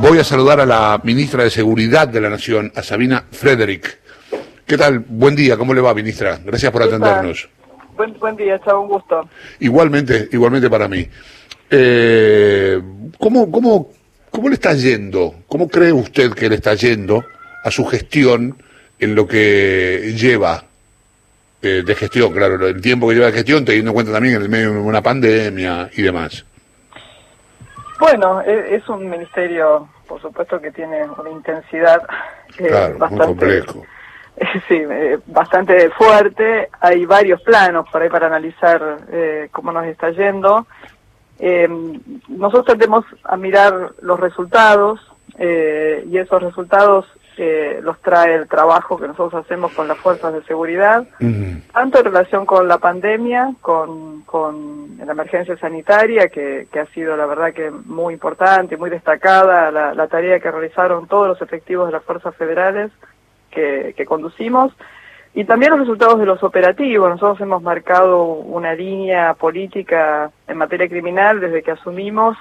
Voy a saludar a la ministra de Seguridad de la Nación, a Sabina Frederick. ¿Qué tal? Buen día, ¿cómo le va, ministra? Gracias por atendernos. Buen, buen día, chao, un gusto. Igualmente, igualmente para mí. Eh, ¿cómo, cómo, ¿Cómo le está yendo? ¿Cómo cree usted que le está yendo a su gestión en lo que lleva eh, de gestión, claro, el tiempo que lleva de gestión, teniendo en cuenta también en el medio de una pandemia y demás? Bueno, e, es un ministerio, por supuesto, que tiene una intensidad eh, bastante, complejo. sí, eh, bastante fuerte. Hay varios planos por ahí para analizar eh, cómo nos está yendo. nosotros tendemos a mirar los resultados y esos resultados los trae el trabajo que nosotros hacemos con las fuerzas de seguridad, tanto en relación con la pandemia, con, con la emergencia sanitaria, que, que, ha sido la verdad que muy importante, muy destacada la, la, tarea que realizaron todos los efectivos de las fuerzas federales que, que conducimos, y también los resultados de los operativos. Nosotros hemos marcado una línea política en materia criminal desde que asumimos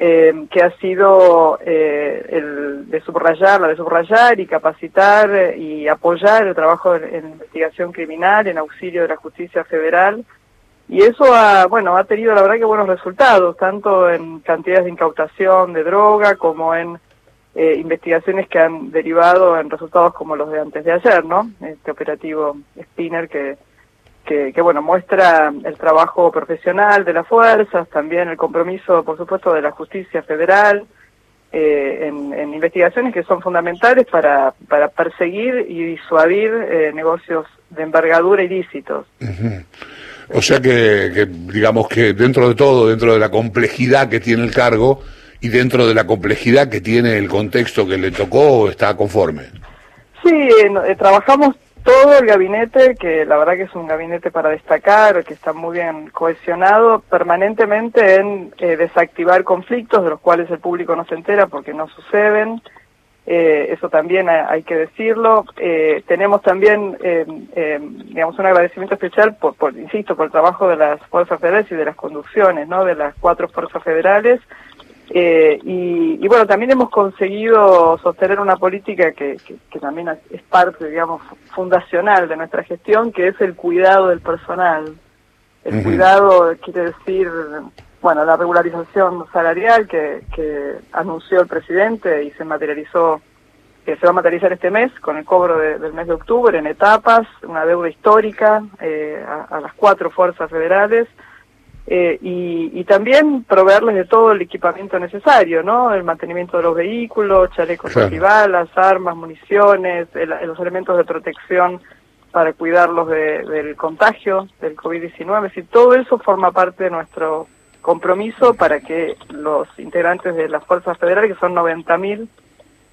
eh, que ha sido eh, el de subrayar, la de subrayar y capacitar eh, y apoyar el trabajo en, investigación criminal, en auxilio de la justicia federal. Y eso ha, bueno, ha tenido la verdad que buenos resultados, tanto en cantidades de incautación de droga como en eh, investigaciones que han derivado en resultados como los de antes de ayer, ¿no? Este operativo Spinner que que, bueno, muestra el trabajo profesional de las fuerzas, también el compromiso, por supuesto, de la justicia federal, eh, en, investigaciones que son fundamentales para, para perseguir y disuadir eh, negocios de envergadura ilícitos. O sea que, digamos que dentro de todo, dentro de la complejidad que tiene el cargo y dentro de la complejidad que tiene el contexto que le tocó, está conforme. Sí, eh, trabajamos todo el gabinete, que la verdad que es un gabinete para destacar, que está muy bien cohesionado permanentemente en eh, desactivar conflictos de los cuales el público no se entera porque no suceden. Eh, eso también hay, que decirlo. Eh, tenemos también, digamos, un agradecimiento especial, por, por, insisto, por el trabajo de las fuerzas federales y de las conducciones, ¿no? De las cuatro fuerzas federales, eh, y, bueno, también hemos conseguido sostener una política que, que, también es parte, digamos, fundacional de nuestra gestión, que es el cuidado del personal. El cuidado quiere decir, bueno, la regularización salarial que, que anunció el presidente y se materializó, que se va a materializar este mes con el cobro del mes de octubre en etapas, una deuda histórica eh, a las cuatro fuerzas federales eh, y, también proveerles de todo el equipamiento necesario, ¿no? El mantenimiento de los vehículos, chalecos claro. antibalas, armas, municiones, los elementos de protección para cuidarlos del contagio del COVID-19. Es decir, todo eso forma parte de nuestro compromiso para que los integrantes de las fuerzas federales, que son 90.000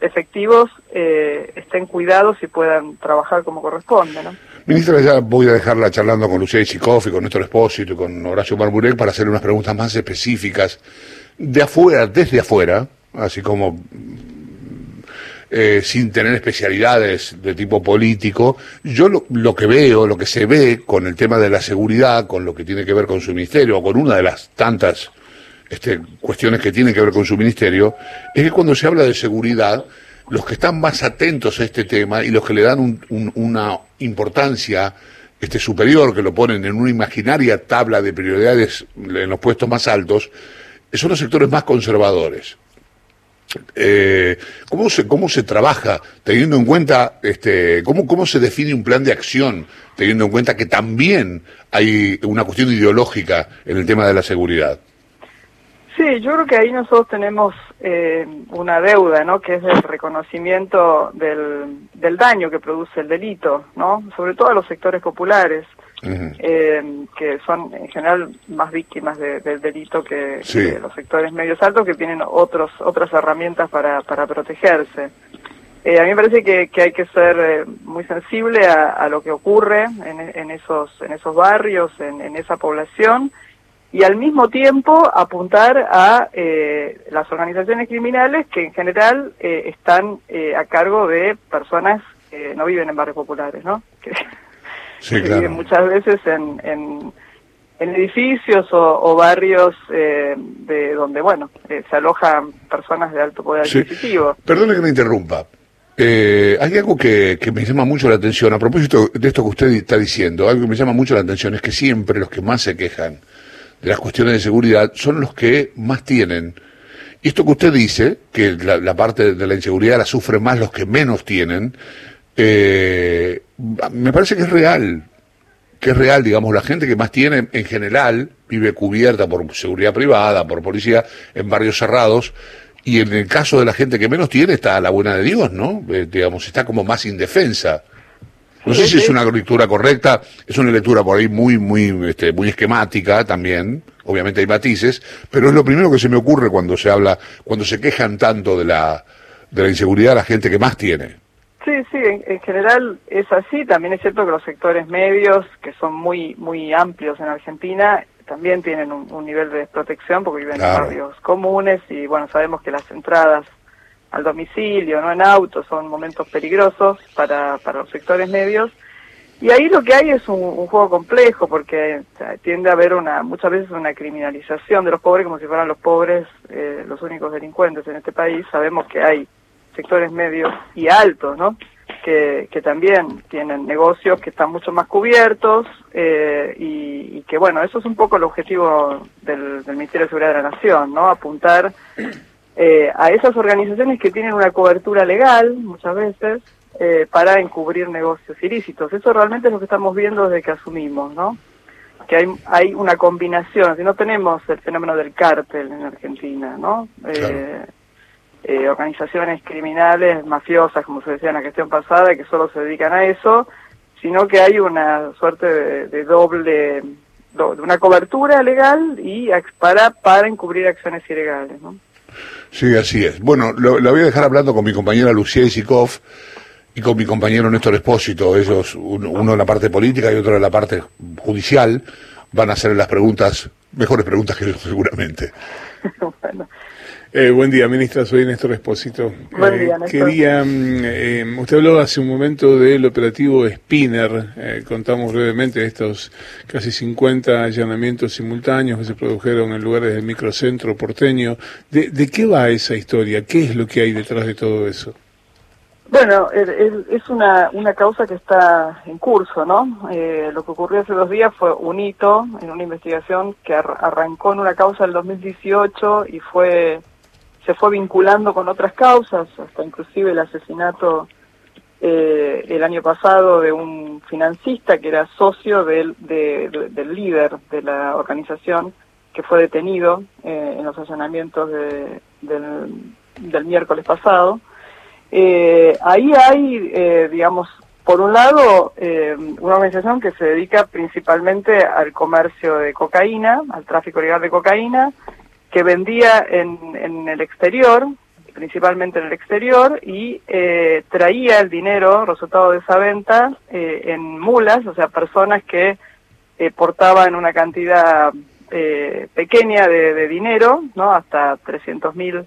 efectivos, eh, estén cuidados y puedan trabajar como corresponde, ¿no? Ministra, ya voy a dejarla charlando con Lucía Chikoff y con Néstor Espósito y con Horacio Barburek para hacer unas preguntas más específicas de afuera, desde afuera, así como eh, sin tener especialidades de tipo político. Yo lo, lo, que veo, lo que se ve con el tema de la seguridad, con lo que tiene que ver con su ministerio, o con una de las tantas este, cuestiones que tienen que ver con su ministerio, es que cuando se habla de seguridad, los que están más atentos a este tema y los que le dan una importancia este, superior, que lo ponen en una imaginaria tabla de prioridades en los puestos más altos, son los sectores más conservadores. Eh, ¿cómo, se, ¿Cómo se trabaja teniendo en cuenta, este, cómo se define un plan de acción teniendo en cuenta que también hay una cuestión ideológica en el tema de la seguridad? Sí, yo creo que ahí nosotros tenemos eh, una deuda, ¿no? Que es el reconocimiento del, del daño que produce el delito, ¿no? Sobre todo a los sectores populares, eh, que son en general más víctimas del delito que, los sectores medios altos, que tienen otros otras herramientas para, para protegerse. Eh, a mí me parece que, que hay que ser eh, muy sensible a, a, lo que ocurre en, en, esos en esos barrios, en, en esa población y al mismo tiempo apuntar a eh, las organizaciones criminales que en general eh, están eh, a cargo de personas que no viven en barrios populares, ¿no? Que, sí, claro. viven muchas veces en, en, en edificios o, barrios eh, de donde, bueno, eh, se alojan personas de alto poder adquisitivo. Perdone que me interrumpa. Eh, hay algo que, que, me llama mucho la atención, a propósito de esto que usted está diciendo, algo que me llama mucho la atención es que siempre los que más se quejan las cuestiones de seguridad son los que más tienen. Y esto que usted dice, que la, parte de la inseguridad la sufren más los que menos tienen, me parece que es real que es real, digamos, la gente que más tiene en general vive cubierta por seguridad privada, por policía, en barrios cerrados, y en el caso de la gente que menos tiene está a la buena de Dios, ¿no? Eh, digamos, está como más indefensa. No sé si es una lectura correcta, es una lectura por ahí muy, muy, este, muy esquemática también, obviamente hay matices, pero es lo primero que se me ocurre cuando se habla, cuando se quejan tanto de la, de la inseguridad la gente que más tiene. Sí, sí, en, general es así. También es cierto que los sectores medios, que son muy muy amplios en Argentina, también tienen un, nivel de desprotección porque viven en barrios comunes y bueno, sabemos que las entradas al domicilio, no en auto, son momentos peligrosos para, para los sectores medios. Y ahí lo que hay es un, juego complejo porque tiende a haber una muchas veces una criminalización de los pobres como si fueran los pobres eh, los únicos delincuentes en este país. Sabemos que hay sectores medios y altos, ¿no? Que, que también tienen negocios que están mucho más cubiertos eh, y, que, bueno, eso es un poco el objetivo del, Ministerio de Seguridad de la Nación, ¿no? Apuntar eh, a esas organizaciones que tienen una cobertura legal, muchas veces, eh, para encubrir negocios ilícitos. Eso realmente es lo que estamos viendo desde que asumimos, ¿no? que hay, hay una combinación, si no tenemos el fenómeno del cártel en Argentina, ¿no? Eh, eh, organizaciones criminales, mafiosas, como se decía en la gestión pasada, que solo se dedican a eso, sino que hay una suerte de, doble, de una cobertura legal y para, para encubrir acciones ilegales. ¿no? Sí, así es. Bueno, lo, voy a dejar hablando con mi compañera Lucía Isikov y con mi compañero Néstor Espósito, ellos, uno en la parte política y otro en la parte judicial, van a hacer las preguntas, mejores preguntas que yo seguramente. Eh, buen día, ministra. Soy Néstor Espósito. Buen día, eh, Quería, mm, eh, usted habló hace un momento del operativo Spinner. contamos brevemente estos casi 50 allanamientos simultáneos que se produjeron en lugares del microcentro porteño. ¿De, qué va esa historia? ¿Qué es lo que hay detrás de todo eso? Bueno, es una, una causa que está en curso, ¿no? lo que ocurrió hace dos días fue un hito en una investigación que arrancó en una causa del 2018 y fue se fue vinculando con otras causas, hasta inclusive el asesinato eh, el año pasado de un financista que era socio del, del líder de la organización que fue detenido eh, en los allanamientos del, del, miércoles pasado. Eh, ahí hay, digamos, por un lado, una organización que se dedica principalmente al comercio de cocaína, al tráfico legal de cocaína, que vendía en, en el exterior, principalmente en el exterior, y eh, traía el dinero, resultado de esa venta, eh, en mulas, o sea, personas que eh, portaban una cantidad pequeña de, dinero, ¿no? Hasta 300 mil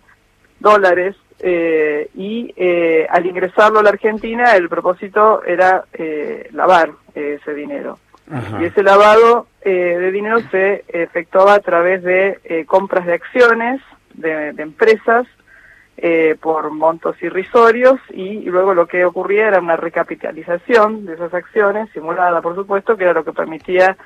dólares, y al ingresarlo a la Argentina, el propósito era lavar ese dinero. Y ese lavado eh, de dinero se efectuaba a través de eh, compras de acciones de, empresas eh, por montos irrisorios y, luego lo que ocurría era una recapitalización de esas acciones, simulada por supuesto, que era lo que permitía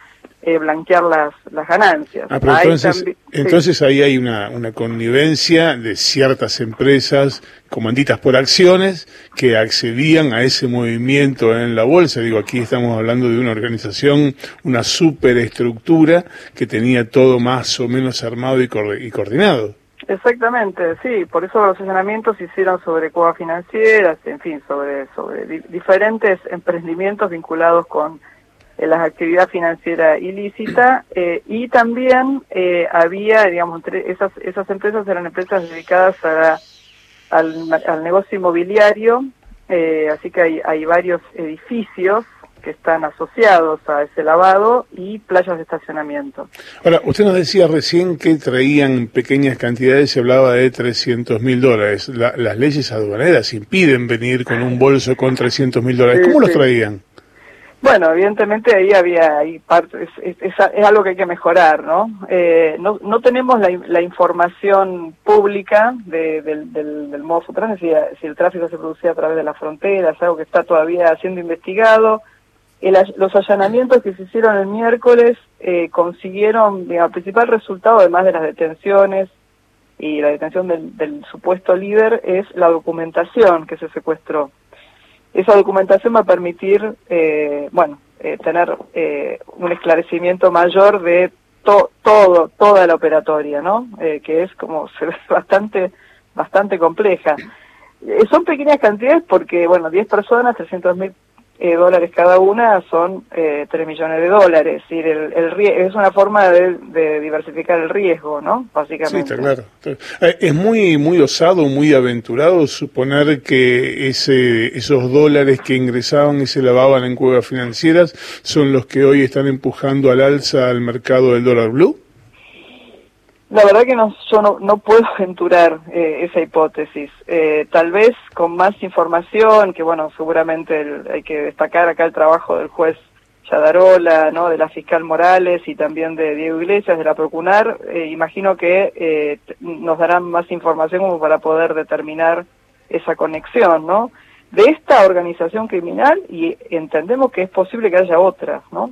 eh, blanquear las, las ganancias. Ah, entonces, entonces ahí hay una, una connivencia de ciertas empresas comanditas por acciones que accedían a ese movimiento en la bolsa. Digo, aquí estamos hablando de una organización, una superestructura que tenía todo más o menos armado y, y coordinado. Exactamente, sí, por eso los señalamientos se hicieron sobre cuevas financieras, en fin, sobre, sobre diferentes emprendimientos vinculados con en las actividades financieras ilícitas eh, y también eh, había, digamos, esas, esas empresas eran empresas dedicadas a, al, negocio inmobiliario, eh, así que hay, hay varios edificios que están asociados a ese lavado y playas de estacionamiento. Ahora, usted nos decía recién que traían pequeñas cantidades, se hablaba de 300 mil dólares. las leyes aduaneras impiden venir con un bolso con 300 mil dólares. ¿Cómo los traían? Bueno, evidentemente ahí había ahí parte, es, es, algo que hay que mejorar, ¿no? Eh, no, no tenemos la, la información pública de, del, del, del modo si, si el tráfico se producía a través de las fronteras, algo que está todavía siendo investigado. El, los allanamientos que se hicieron el miércoles eh, consiguieron, el principal resultado, además de las detenciones y la detención del, del supuesto líder, es la documentación que se secuestró esa documentación va a permitir, eh, bueno, eh, tener eh, un esclarecimiento mayor de todo, toda la operatoria, ¿no? que es como se ve bastante, bastante compleja. son pequeñas cantidades porque, bueno, 10 personas, 300 mil eh, dólares cada una son eh, 3 millones de dólares. Es, el, el, es una forma de, de, diversificar el riesgo, ¿no? Básicamente. Sí, está claro. Eh, es muy, muy osado, muy aventurado suponer que ese, esos dólares que ingresaban y se lavaban en cuevas financieras son los que hoy están empujando al alza al mercado del dólar blue. La verdad que no, yo no, no puedo aventurar eh, esa hipótesis. Eh, tal vez con más información, que bueno, seguramente el, hay que destacar acá el trabajo del juez Yadarola, ¿no? de la fiscal Morales y también de Diego Iglesias, de la Procunar, eh, imagino que eh, nos darán más información como para poder determinar esa conexión, ¿no? De esta organización criminal y entendemos que es posible que haya otras, ¿no?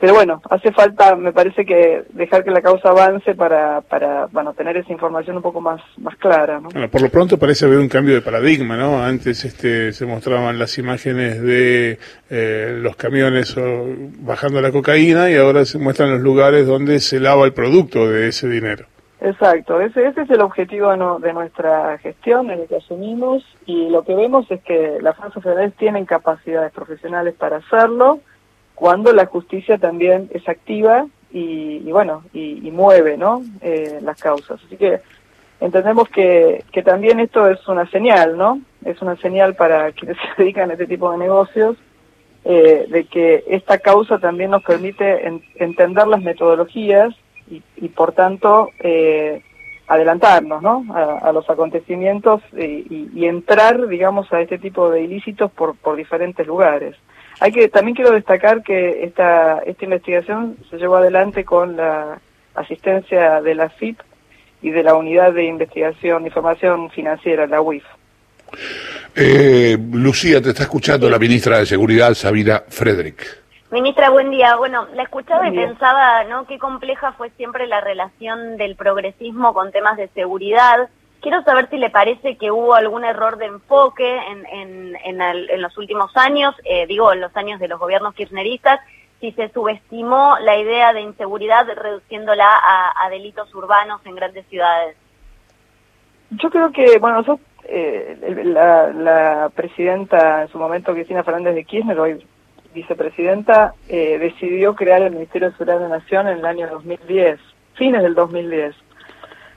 Pero bueno, hace falta, me parece que dejar que la causa avance para, para bueno, tener esa información un poco más, más clara. ¿no? Bueno, por lo pronto parece haber un cambio de paradigma, ¿no? Antes este, se mostraban las imágenes de eh, los camiones bajando la cocaína y ahora se muestran los lugares donde se lava el producto de ese dinero. Exacto, ese, ese es el objetivo no, de nuestra gestión, en el que asumimos, y lo que vemos es que las fuerzas federales tienen capacidades profesionales para hacerlo, cuando la justicia también es activa y, bueno, y, mueve, ¿no? Eh, las causas. Así que entendemos que, que también esto es una señal, ¿no? Es una señal para quienes se dedican a este tipo de negocios, eh, de que esta causa también nos permite entender las metodologías y, por tanto eh, adelantarnos ¿no? a, los acontecimientos y, y, entrar, digamos, a este tipo de ilícitos por, por diferentes lugares. Hay que también quiero destacar que esta esta investigación se llevó adelante con la asistencia de la FIP y de la Unidad de Investigación e Información Financiera, la UIF. Eh, Lucía, te está escuchando la ministra de Seguridad, Sabina Frederick. Ministra, buen día. Bueno, la escuchaba y pensaba, ¿no? Qué compleja fue siempre la relación del progresismo con temas de seguridad. Quiero saber si le parece que hubo algún error de enfoque en, en, en, los últimos años, eh, digo, en los años de los gobiernos kirchneristas, si se subestimó la idea de inseguridad reduciéndola a, delitos urbanos en grandes ciudades. Yo creo que, bueno, eh, la, la, presidenta en su momento, Cristina Fernández de Kirchner, hoy vicepresidenta, eh, decidió crear el Ministerio de Seguridad de la Nación en el año 2010, fines del 2010.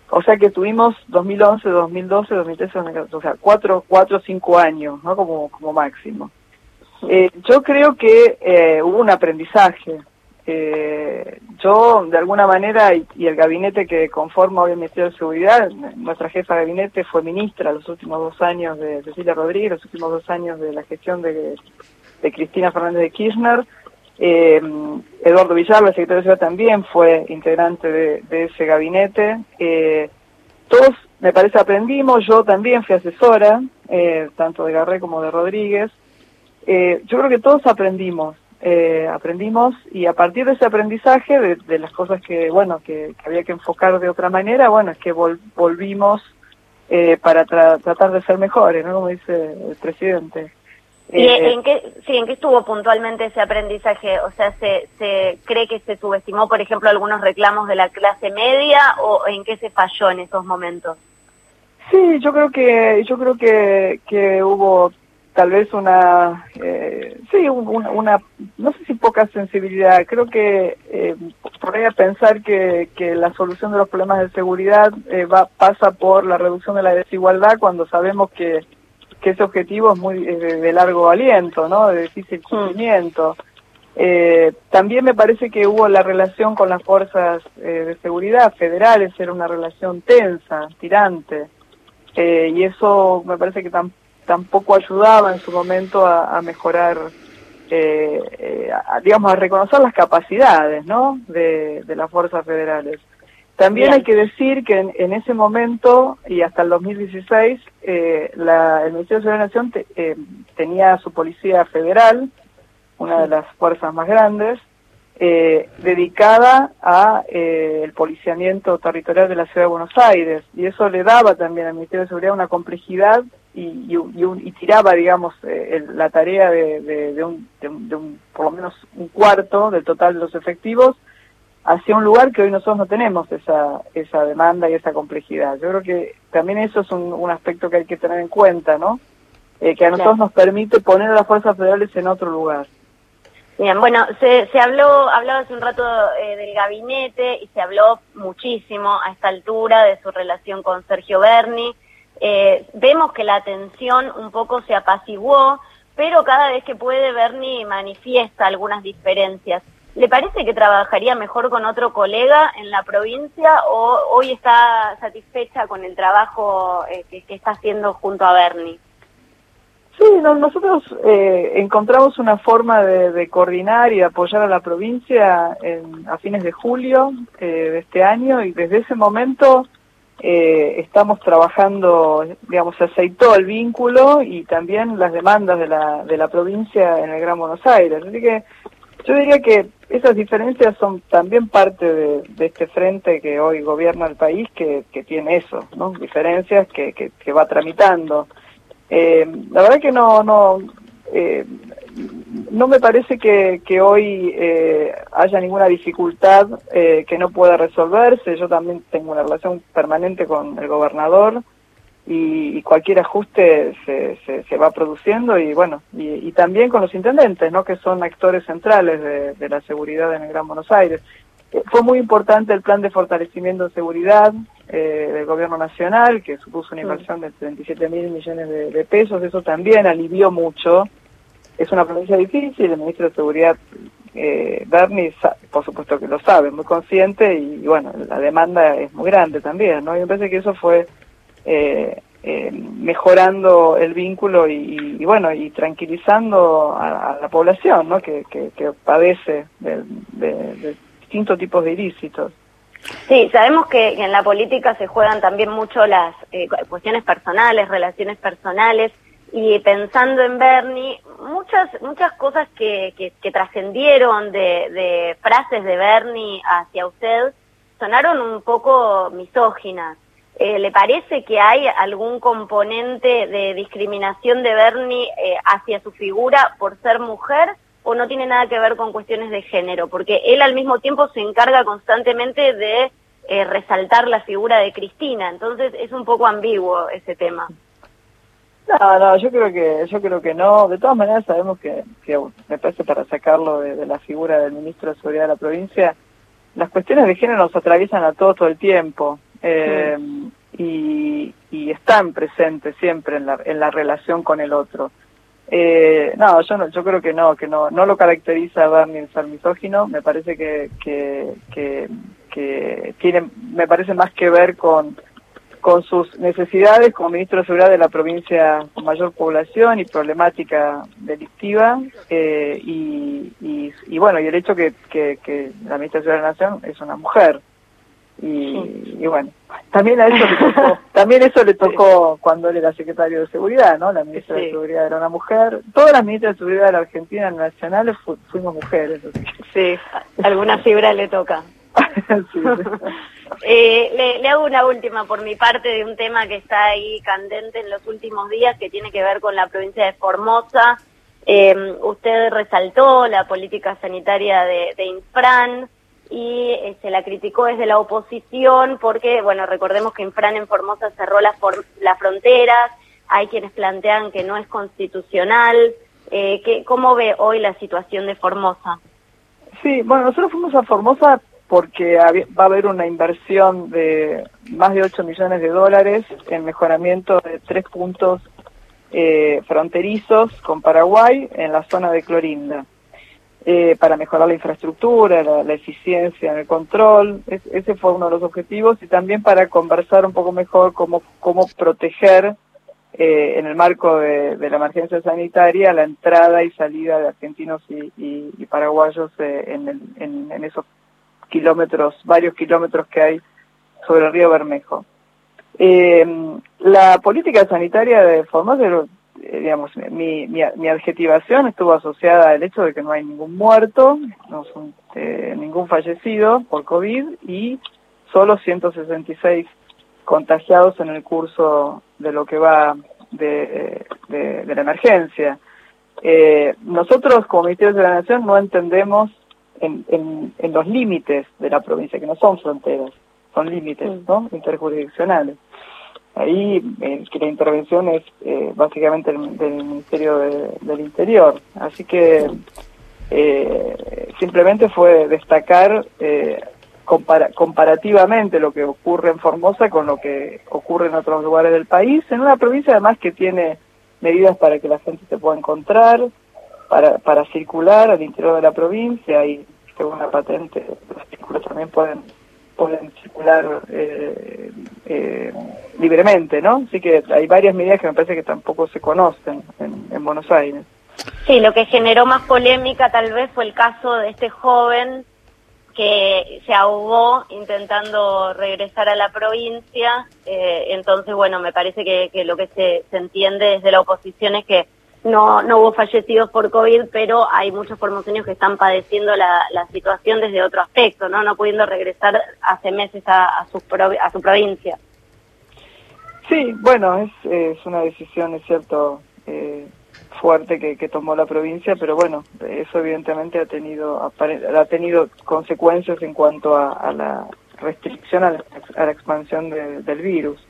O sea que tuvimos 2011, 2012, 2013, o sea, cuatro, cuatro cinco años, ¿no? Como, como máximo. Eh, yo creo que eh, hubo un aprendizaje. Eh, yo, de alguna manera, y, el gabinete que conforma hoy el Ministerio de Seguridad, nuestra jefa de gabinete fue ministra los últimos dos años de Cecilia Rodríguez, los últimos dos años de la gestión de, de Cristina Fernández de Kirchner, eh, Eduardo Villalba, el secretario de Ciudad, también fue integrante de, ese gabinete. Eh, todos, me parece, aprendimos. Yo también fui asesora, eh, tanto de Garré como de Rodríguez. Eh, yo creo que todos aprendimos. Eh, aprendimos y a partir de ese aprendizaje, de, las cosas que, bueno, que, había que enfocar de otra manera, bueno, es que volvimos para tratar de ser mejores, ¿no? Como dice el presidente. ¿Y eh, en qué, sí, en qué estuvo puntualmente ese aprendizaje? O sea, ¿se, ¿se cree que se subestimó, por ejemplo, algunos reclamos de la clase media o en qué se falló en esos momentos? Sí, yo creo que yo creo que, que hubo tal vez una eh, sí una, una, no sé si poca sensibilidad creo que eh, podría pensar que, que la solución de los problemas de seguridad eh, va pasa por la reducción de la desigualdad cuando sabemos que que ese objetivo es muy de, largo aliento, ¿no? De difícil mm. cumplimiento. Eh, también me parece que hubo la relación con las fuerzas eh, de seguridad federales, era una relación tensa, tirante, eh, y eso me parece que tampoco ayudaba en su momento a, mejorar eh, digamos, a reconocer las capacidades, ¿no? De, las fuerzas federales. También hay que decir que en, ese momento y hasta el 2016 la, el Ministerio de Seguridad de la Nación tenía su policía federal, una de las fuerzas más grandes, eh, dedicada a eh, el policiamiento territorial de la ciudad de Buenos Aires. Y eso le daba también al Ministerio de Seguridad una complejidad y, y, tiraba digamos eh, la tarea de, un, de, un, por lo menos un cuarto del total de los efectivos hacia un lugar que hoy nosotros no tenemos esa esa demanda y esa complejidad yo creo que también eso es un, un aspecto que hay que tener en cuenta no que a nosotros nos permite poner a las fuerzas federales en otro lugar Bien, bueno, se, se habló, hablaba hace un rato eh, del gabinete y se habló muchísimo a esta altura de su relación con Sergio Berni. Eh, vemos que la tensión un poco se apaciguó, pero cada vez que puede Berni manifiesta algunas diferencias. ¿Le parece que trabajaría mejor con otro colega en la provincia o hoy está satisfecha con el trabajo eh, que, está haciendo junto a Berni? Sí, nosotros eh, encontramos una forma de, coordinar y apoyar a la provincia a fines de julio eh, de este año y desde ese momento eh, estamos trabajando, digamos, se aceitó el vínculo y también las demandas de la, de la provincia en el Gran Buenos Aires. Así que yo diría que esas diferencias son también parte de, este frente que hoy gobierna el país que, que tiene eso, ¿no? Diferencias que, que, va tramitando. Eh, la verdad que no, no, eh, no me parece que, que hoy eh, haya ninguna dificultad eh, que no pueda resolverse. Yo también tengo una relación permanente con el gobernador y, cualquier ajuste se, se, se, va produciendo y bueno, y, y, también con los intendentes, ¿no? que son actores centrales de, de la seguridad en el Gran Buenos Aires. Eh, fue muy importante el plan de fortalecimiento de seguridad eh, del gobierno nacional, que supuso una inversión de 37 mil millones de, pesos. Eso también alivió mucho. Es una provincia difícil, el ministro de Seguridad, eh, Bernie, por supuesto que lo sabe, muy consciente y, bueno, la demanda es muy grande también, ¿no? Y me parece que eso fue eh, eh mejorando el vínculo y, bueno, y tranquilizando a, la población, ¿no? Que, que, padece de, de distintos tipos de ilícitos. Sí, sabemos que en la política se juegan también mucho las eh, cuestiones personales, relaciones personales, y pensando en Bernie, muchas muchas cosas que, que, trascendieron de, de, frases de Bernie hacia usted sonaron un poco misóginas. Eh, ¿Le parece que hay algún componente de discriminación de Bernie eh, hacia su figura por ser mujer? o no tiene nada que ver con cuestiones de género, porque él al mismo tiempo se encarga constantemente de eh, resaltar la figura de Cristina, entonces es un poco ambiguo ese tema. No, no, yo creo que yo creo que no. De todas maneras sabemos que, que me parece para sacarlo de, la figura del ministro de Seguridad de la provincia, las cuestiones de género nos atraviesan a todos todo el tiempo eh, y, y están presentes siempre en la, en la relación con el otro. Eh, no, yo no, yo creo que no, que no, no lo caracteriza a Bernie el ser misógino. Me parece que, que, que, que, tiene, me parece más que ver con, con sus necesidades como ministro de seguridad de la provincia con mayor población y problemática delictiva eh, y, y, y, bueno y el hecho que, que, que la ministra de seguridad de la nación es una mujer y, bueno, también a eso le tocó, también eso le tocó cuando él era secretario de seguridad, ¿no? La ministra de seguridad era una mujer. Todas las ministras de seguridad de la Argentina nacionales fuimos mujeres. Sí, alguna fibra le toca. eh, le, hago una última por mi parte de un tema que está ahí candente en los últimos días que tiene que ver con la provincia de Formosa. Eh, usted resaltó la política sanitaria de, de Infran y se la criticó desde la oposición porque, bueno, recordemos que Infran en Formosa cerró las, las fronteras, hay quienes plantean que no es constitucional. Eh, que, ¿Cómo ve hoy la situación de Formosa? Sí, bueno, nosotros fuimos a Formosa porque va a haber una inversión de más de 8 millones de dólares en mejoramiento de tres puntos eh, fronterizos con Paraguay en la zona de Clorinda. Eh, para mejorar la infraestructura, la, eficiencia en el control. ese fue uno de los objetivos y también para conversar un poco mejor cómo, cómo proteger eh, en el marco de, la emergencia sanitaria, la entrada y salida de argentinos y, paraguayos eh, en, esos kilómetros, varios kilómetros que hay sobre el río Bermejo. Eh, la política sanitaria de Formosa, digamos, mi, mi, adjetivación estuvo asociada al hecho de que no hay ningún muerto, no son, ningún fallecido por COVID y solo 166 contagiados en el curso de lo que va de, la emergencia. Eh, nosotros como Ministerio de la Nación no entendemos en, en, los límites de la provincia, que no son fronteras, son límites ¿no? interjurisdiccionales. Ahí eh, que la intervención es eh, básicamente del, Ministerio del Interior. Así que simplemente fue destacar comparativamente lo que ocurre en Formosa con lo que ocurre en otros lugares del país, en una provincia además que tiene medidas para que la gente se pueda encontrar, para, para circular al interior de la provincia y según la patente los vehículos también pueden pueden circular eh, eh, libremente, ¿no? Así que hay varias medidas que me parece que tampoco se conocen en, en Buenos Aires. Sí, lo que generó más polémica tal vez fue el caso de este joven que se ahogó intentando regresar a la provincia. Eh, entonces, bueno, me parece que, lo que se, entiende desde la oposición es que no, no hubo fallecidos por COVID, pero hay muchos formoseños que están padeciendo la, situación desde otro aspecto, ¿no? No pudiendo regresar hace meses a, su, a su provincia. Sí, bueno, es, es una decisión, es cierto, eh, fuerte que, tomó la provincia, pero bueno, eso evidentemente ha tenido ha tenido consecuencias en cuanto a, la restricción a la, expansión del virus.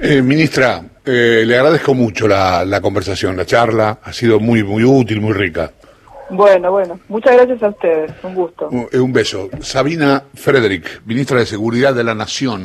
Eh, ministra, eh, le agradezco mucho la, la conversación, la charla, ha sido muy muy útil, muy rica. Bueno, bueno, muchas gracias a ustedes, un gusto. Un, un beso. Sabina Frederick, ministra de Seguridad de la Nación.